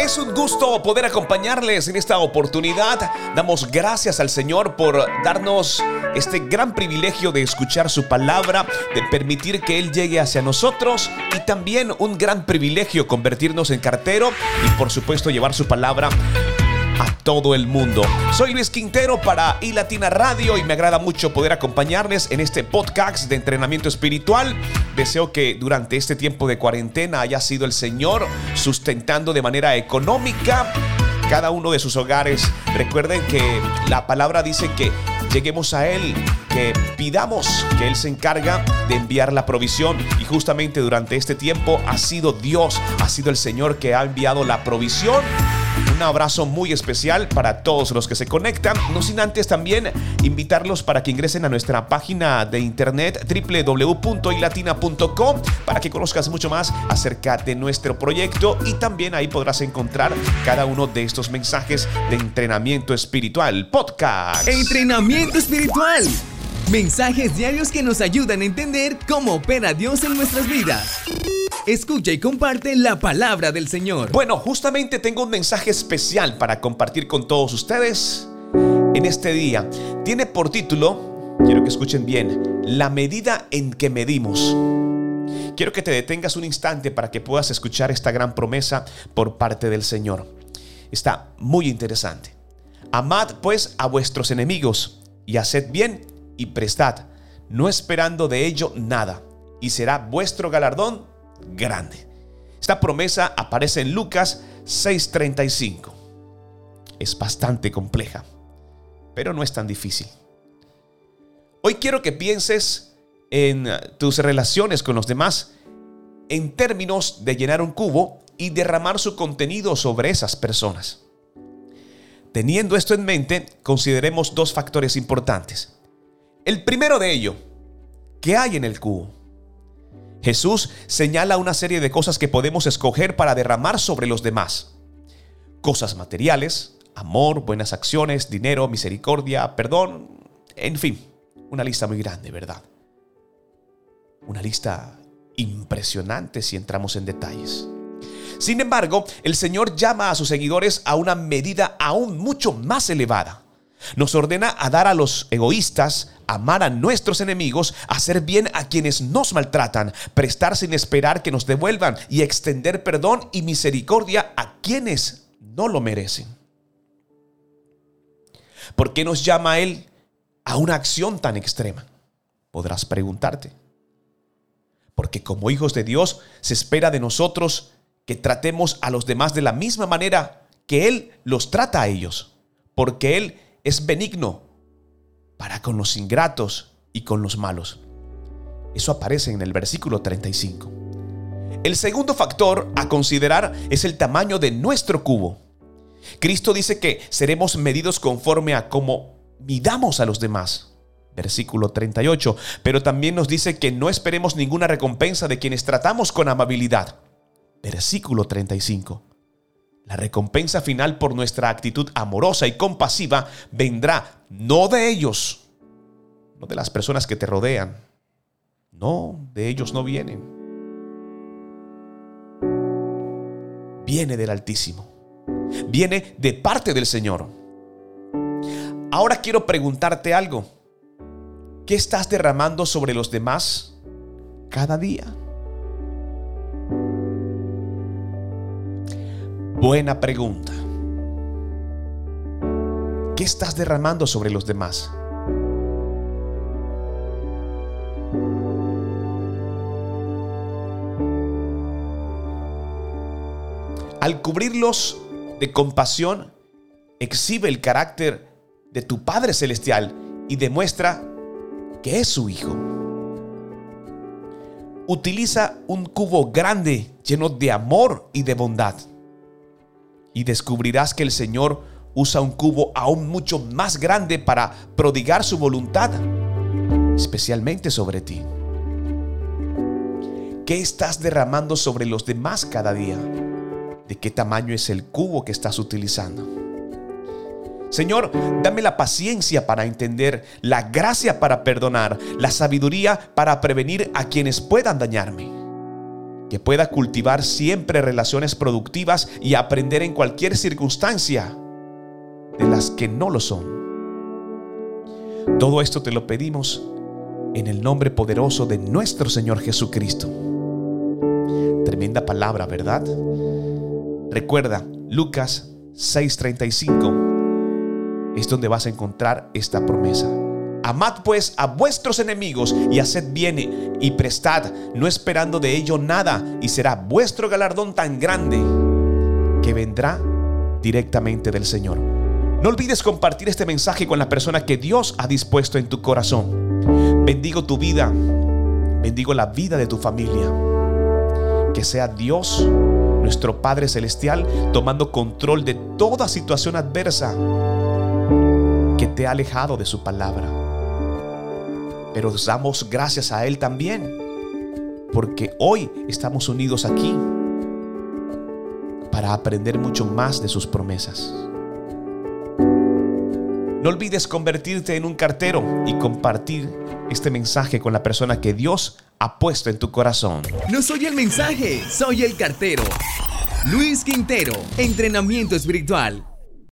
Es un gusto poder acompañarles en esta oportunidad. Damos gracias al Señor por darnos este gran privilegio de escuchar su palabra, de permitir que Él llegue hacia nosotros y también un gran privilegio convertirnos en cartero y por supuesto llevar su palabra a todo el mundo. Soy Luis Quintero para iLatina Radio y me agrada mucho poder acompañarles en este podcast de entrenamiento espiritual. Deseo que durante este tiempo de cuarentena haya sido el Señor sustentando de manera económica cada uno de sus hogares. Recuerden que la palabra dice que lleguemos a Él, que pidamos que Él se encarga de enviar la provisión. Y justamente durante este tiempo ha sido Dios, ha sido el Señor que ha enviado la provisión un abrazo muy especial para todos los que se conectan. No sin antes también invitarlos para que ingresen a nuestra página de internet www.ilatina.com para que conozcas mucho más acerca de nuestro proyecto y también ahí podrás encontrar cada uno de estos mensajes de entrenamiento espiritual. Podcast. Entrenamiento espiritual. Mensajes diarios que nos ayudan a entender cómo opera Dios en nuestras vidas. Escucha y comparte la palabra del Señor. Bueno, justamente tengo un mensaje especial para compartir con todos ustedes en este día. Tiene por título, quiero que escuchen bien, la medida en que medimos. Quiero que te detengas un instante para que puedas escuchar esta gran promesa por parte del Señor. Está muy interesante. Amad pues a vuestros enemigos y haced bien y prestad, no esperando de ello nada, y será vuestro galardón grande. Esta promesa aparece en Lucas 6:35. Es bastante compleja, pero no es tan difícil. Hoy quiero que pienses en tus relaciones con los demás en términos de llenar un cubo y derramar su contenido sobre esas personas. Teniendo esto en mente, consideremos dos factores importantes. El primero de ello, ¿qué hay en el cubo? Jesús señala una serie de cosas que podemos escoger para derramar sobre los demás. Cosas materiales, amor, buenas acciones, dinero, misericordia, perdón, en fin, una lista muy grande, ¿verdad? Una lista impresionante si entramos en detalles. Sin embargo, el Señor llama a sus seguidores a una medida aún mucho más elevada. Nos ordena a dar a los egoístas, amar a nuestros enemigos, hacer bien a quienes nos maltratan, prestar sin esperar que nos devuelvan y extender perdón y misericordia a quienes no lo merecen. ¿Por qué nos llama Él a una acción tan extrema? Podrás preguntarte. Porque como hijos de Dios se espera de nosotros que tratemos a los demás de la misma manera que Él los trata a ellos. Porque Él es benigno para con los ingratos y con los malos. Eso aparece en el versículo 35. El segundo factor a considerar es el tamaño de nuestro cubo. Cristo dice que seremos medidos conforme a cómo midamos a los demás. Versículo 38. Pero también nos dice que no esperemos ninguna recompensa de quienes tratamos con amabilidad. Versículo 35. La recompensa final por nuestra actitud amorosa y compasiva vendrá no de ellos, no de las personas que te rodean. No, de ellos no vienen. Viene del Altísimo. Viene de parte del Señor. Ahora quiero preguntarte algo. ¿Qué estás derramando sobre los demás cada día? Buena pregunta. ¿Qué estás derramando sobre los demás? Al cubrirlos de compasión, exhibe el carácter de tu Padre Celestial y demuestra que es su Hijo. Utiliza un cubo grande lleno de amor y de bondad y descubrirás que el Señor usa un cubo aún mucho más grande para prodigar su voluntad, especialmente sobre ti. ¿Qué estás derramando sobre los demás cada día? ¿De qué tamaño es el cubo que estás utilizando? Señor, dame la paciencia para entender, la gracia para perdonar, la sabiduría para prevenir a quienes puedan dañarme. Que pueda cultivar siempre relaciones productivas y aprender en cualquier circunstancia de las que no lo son. Todo esto te lo pedimos en el nombre poderoso de nuestro Señor Jesucristo. Tremenda palabra, ¿verdad? Recuerda, Lucas 6:35 es donde vas a encontrar esta promesa. Amad pues a vuestros enemigos y haced bien y prestad, no esperando de ello nada, y será vuestro galardón tan grande que vendrá directamente del Señor. No olvides compartir este mensaje con la persona que Dios ha dispuesto en tu corazón. Bendigo tu vida, bendigo la vida de tu familia. Que sea Dios, nuestro Padre Celestial, tomando control de toda situación adversa que te ha alejado de su palabra pero damos gracias a Él también, porque hoy estamos unidos aquí para aprender mucho más de sus promesas. No olvides convertirte en un cartero y compartir este mensaje con la persona que Dios ha puesto en tu corazón. No soy el mensaje, soy el cartero. Luis Quintero, entrenamiento espiritual